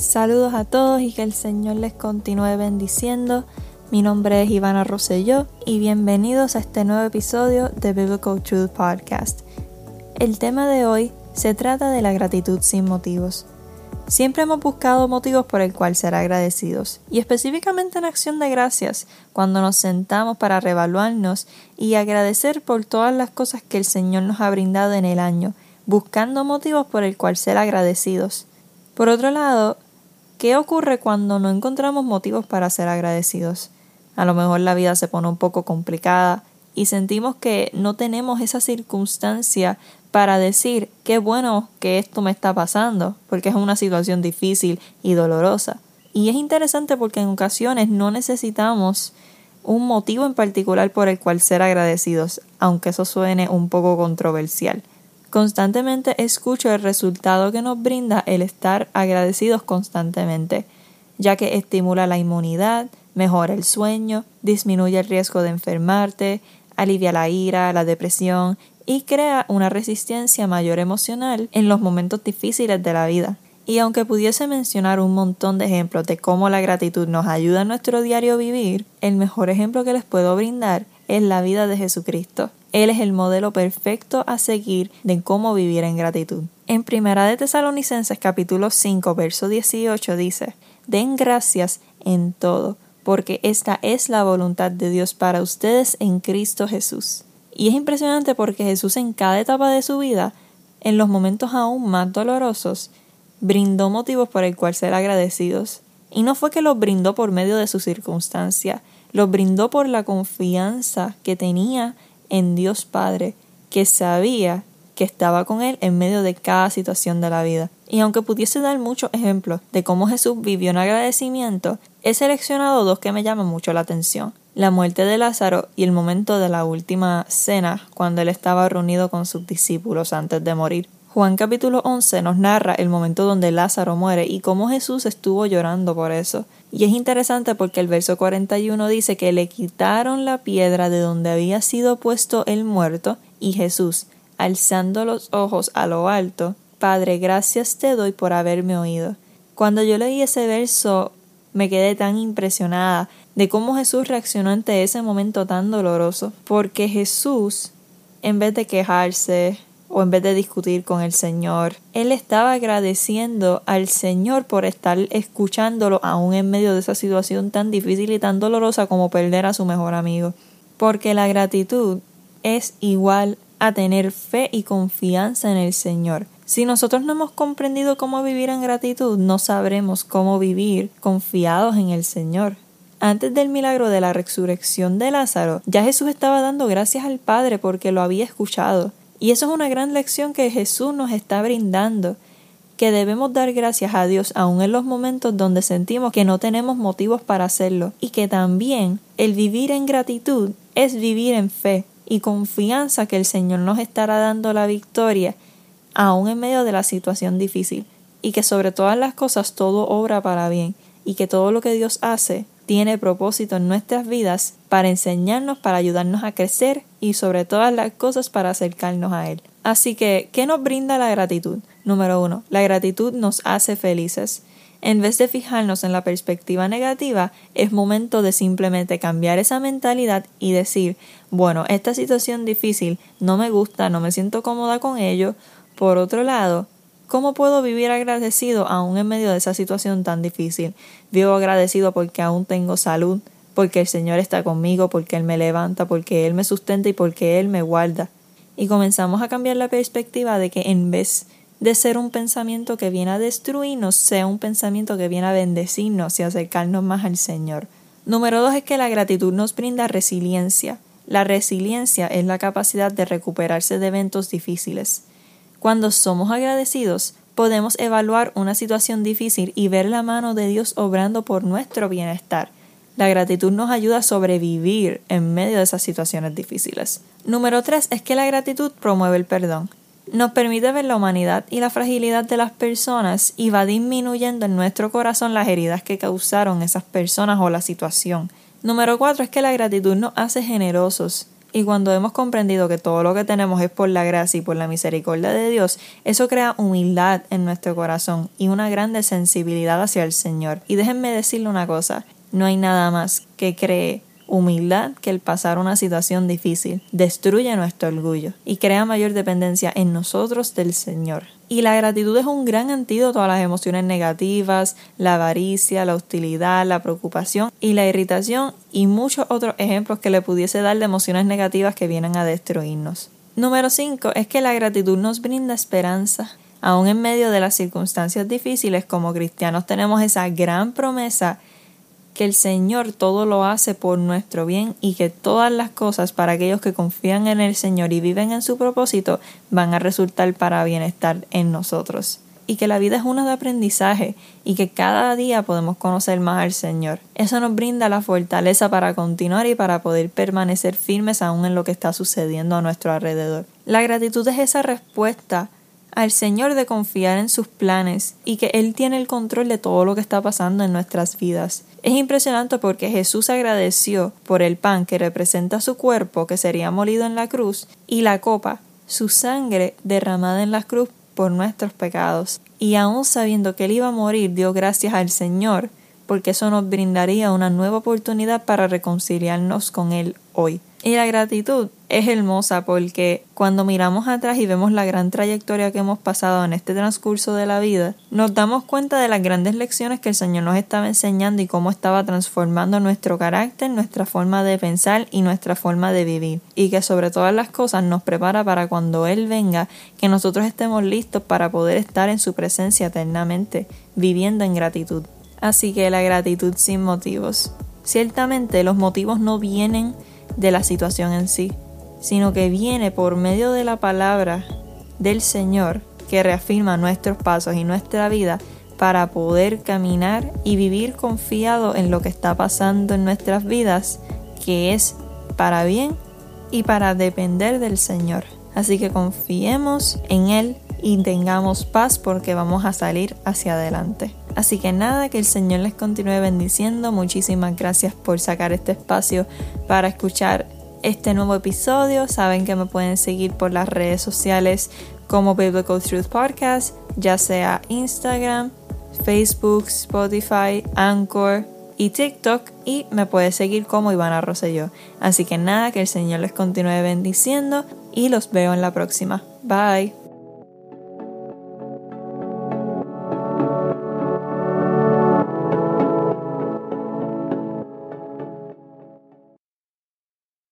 Saludos a todos y que el Señor les continúe bendiciendo. Mi nombre es Ivana Rosselló y bienvenidos a este nuevo episodio de Biblical Truth Podcast. El tema de hoy se trata de la gratitud sin motivos. Siempre hemos buscado motivos por el cual ser agradecidos, y específicamente en acción de gracias, cuando nos sentamos para revaluarnos y agradecer por todas las cosas que el Señor nos ha brindado en el año, buscando motivos por el cual ser agradecidos. Por otro lado, ¿Qué ocurre cuando no encontramos motivos para ser agradecidos? A lo mejor la vida se pone un poco complicada y sentimos que no tenemos esa circunstancia para decir qué bueno que esto me está pasando, porque es una situación difícil y dolorosa. Y es interesante porque en ocasiones no necesitamos un motivo en particular por el cual ser agradecidos, aunque eso suene un poco controversial. Constantemente escucho el resultado que nos brinda el estar agradecidos constantemente, ya que estimula la inmunidad, mejora el sueño, disminuye el riesgo de enfermarte, alivia la ira, la depresión y crea una resistencia mayor emocional en los momentos difíciles de la vida. Y aunque pudiese mencionar un montón de ejemplos de cómo la gratitud nos ayuda en nuestro diario vivir, el mejor ejemplo que les puedo brindar es la vida de Jesucristo. Él es el modelo perfecto a seguir de cómo vivir en gratitud. En Primera de Tesalonicenses capítulo 5 verso 18 dice, Den gracias en todo, porque esta es la voluntad de Dios para ustedes en Cristo Jesús. Y es impresionante porque Jesús en cada etapa de su vida, en los momentos aún más dolorosos, brindó motivos por el cual ser agradecidos. Y no fue que los brindó por medio de su circunstancia, los brindó por la confianza que tenía en Dios Padre, que sabía que estaba con él en medio de cada situación de la vida. Y aunque pudiese dar muchos ejemplos de cómo Jesús vivió en agradecimiento, he seleccionado dos que me llaman mucho la atención. La muerte de Lázaro y el momento de la última cena, cuando él estaba reunido con sus discípulos antes de morir. Juan capítulo 11 nos narra el momento donde Lázaro muere y cómo Jesús estuvo llorando por eso. Y es interesante porque el verso 41 dice que le quitaron la piedra de donde había sido puesto el muerto y Jesús, alzando los ojos a lo alto, Padre, gracias te doy por haberme oído. Cuando yo leí ese verso me quedé tan impresionada de cómo Jesús reaccionó ante ese momento tan doloroso, porque Jesús, en vez de quejarse, o en vez de discutir con el Señor. Él estaba agradeciendo al Señor por estar escuchándolo aún en medio de esa situación tan difícil y tan dolorosa como perder a su mejor amigo. Porque la gratitud es igual a tener fe y confianza en el Señor. Si nosotros no hemos comprendido cómo vivir en gratitud, no sabremos cómo vivir confiados en el Señor. Antes del milagro de la resurrección de Lázaro, ya Jesús estaba dando gracias al Padre porque lo había escuchado. Y eso es una gran lección que Jesús nos está brindando, que debemos dar gracias a Dios aun en los momentos donde sentimos que no tenemos motivos para hacerlo, y que también el vivir en gratitud es vivir en fe y confianza que el Señor nos estará dando la victoria aun en medio de la situación difícil, y que sobre todas las cosas todo obra para bien, y que todo lo que Dios hace tiene propósito en nuestras vidas para enseñarnos, para ayudarnos a crecer y sobre todas las cosas para acercarnos a Él. Así que, ¿qué nos brinda la gratitud? Número uno, la gratitud nos hace felices. En vez de fijarnos en la perspectiva negativa, es momento de simplemente cambiar esa mentalidad y decir, bueno, esta situación difícil no me gusta, no me siento cómoda con ello. Por otro lado, ¿Cómo puedo vivir agradecido aún en medio de esa situación tan difícil? Vivo agradecido porque aún tengo salud, porque el Señor está conmigo, porque Él me levanta, porque Él me sustenta y porque Él me guarda. Y comenzamos a cambiar la perspectiva de que en vez de ser un pensamiento que viene a destruirnos, sea un pensamiento que viene a bendecirnos y acercarnos más al Señor. Número dos es que la gratitud nos brinda resiliencia. La resiliencia es la capacidad de recuperarse de eventos difíciles. Cuando somos agradecidos, podemos evaluar una situación difícil y ver la mano de Dios obrando por nuestro bienestar. La gratitud nos ayuda a sobrevivir en medio de esas situaciones difíciles. Número 3 es que la gratitud promueve el perdón. Nos permite ver la humanidad y la fragilidad de las personas y va disminuyendo en nuestro corazón las heridas que causaron esas personas o la situación. Número 4 es que la gratitud nos hace generosos. Y cuando hemos comprendido que todo lo que tenemos es por la gracia y por la misericordia de Dios, eso crea humildad en nuestro corazón y una grande sensibilidad hacia el Señor. Y déjenme decirle una cosa, no hay nada más que cree humildad que el pasar una situación difícil. Destruye nuestro orgullo y crea mayor dependencia en nosotros del Señor. Y la gratitud es un gran antídoto a las emociones negativas, la avaricia, la hostilidad, la preocupación y la irritación y muchos otros ejemplos que le pudiese dar de emociones negativas que vienen a destruirnos. Número 5 es que la gratitud nos brinda esperanza. Aún en medio de las circunstancias difíciles como cristianos tenemos esa gran promesa que el Señor todo lo hace por nuestro bien y que todas las cosas para aquellos que confían en el Señor y viven en su propósito van a resultar para bienestar en nosotros. Y que la vida es una de aprendizaje y que cada día podemos conocer más al Señor. Eso nos brinda la fortaleza para continuar y para poder permanecer firmes aún en lo que está sucediendo a nuestro alrededor. La gratitud es esa respuesta al Señor de confiar en sus planes y que Él tiene el control de todo lo que está pasando en nuestras vidas. Es impresionante porque Jesús agradeció por el pan que representa su cuerpo que sería molido en la cruz y la copa, su sangre derramada en la cruz por nuestros pecados. Y aun sabiendo que Él iba a morir, dio gracias al Señor porque eso nos brindaría una nueva oportunidad para reconciliarnos con Él Y la gratitud es hermosa porque cuando miramos atrás y vemos la gran trayectoria que hemos pasado en este transcurso de la vida, nos damos cuenta de las grandes lecciones que el Señor nos estaba enseñando y cómo estaba transformando nuestro carácter, nuestra forma de pensar y nuestra forma de vivir. Y que sobre todas las cosas nos prepara para cuando Él venga, que nosotros estemos listos para poder estar en su presencia eternamente, viviendo en gratitud. Así que la gratitud sin motivos. Ciertamente los motivos no vienen de la situación en sí, sino que viene por medio de la palabra del Señor que reafirma nuestros pasos y nuestra vida para poder caminar y vivir confiado en lo que está pasando en nuestras vidas, que es para bien y para depender del Señor. Así que confiemos en Él y tengamos paz porque vamos a salir hacia adelante. Así que nada, que el Señor les continúe bendiciendo. Muchísimas gracias por sacar este espacio para escuchar este nuevo episodio. Saben que me pueden seguir por las redes sociales como Biblical Truth Podcast, ya sea Instagram, Facebook, Spotify, Anchor y TikTok y me puede seguir como Ivana Rosselló. Así que nada, que el Señor les continúe bendiciendo y los veo en la próxima. Bye.